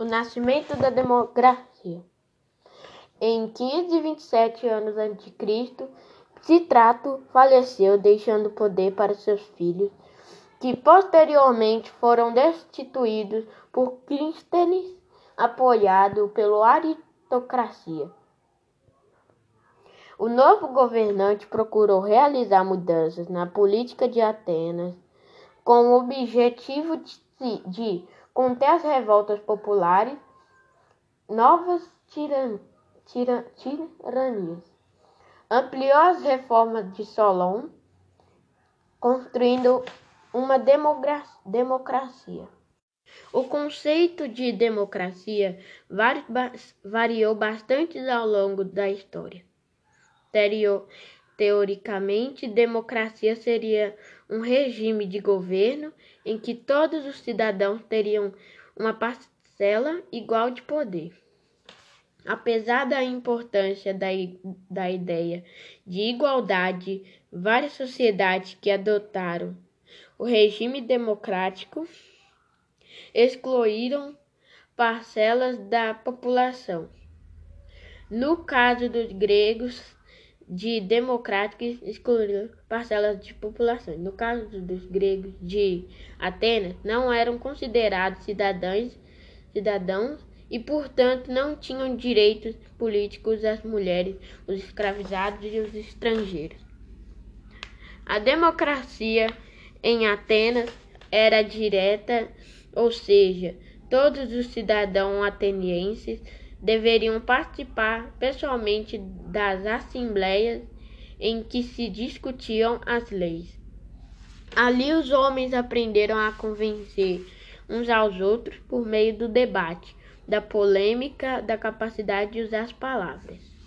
O nascimento da democracia. Em 527 anos a.C., Citrato faleceu, deixando o poder para seus filhos, que posteriormente foram destituídos por Clístenes, apoiado pela aristocracia. O novo governante procurou realizar mudanças na política de Atenas com o objetivo de, de conter as revoltas populares, novas tiran, tiran, tiranias. Ampliou as reformas de Solon, construindo uma democracia. O conceito de democracia variou bastante ao longo da história. Teoricamente, democracia seria um regime de governo em que todos os cidadãos teriam uma parcela igual de poder. Apesar da importância da, da ideia de igualdade, várias sociedades que adotaram o regime democrático excluíram parcelas da população. No caso dos gregos, de democráticos excluíram parcelas de população. No caso dos gregos de Atenas, não eram considerados cidadãos, cidadãos e, portanto, não tinham direitos políticos as mulheres, os escravizados e os estrangeiros. A democracia em Atenas era direta, ou seja, todos os cidadãos atenienses deveriam participar pessoalmente das assembleias em que se discutiam as leis. Ali os homens aprenderam a convencer uns aos outros por meio do debate, da polêmica, da capacidade de usar as palavras.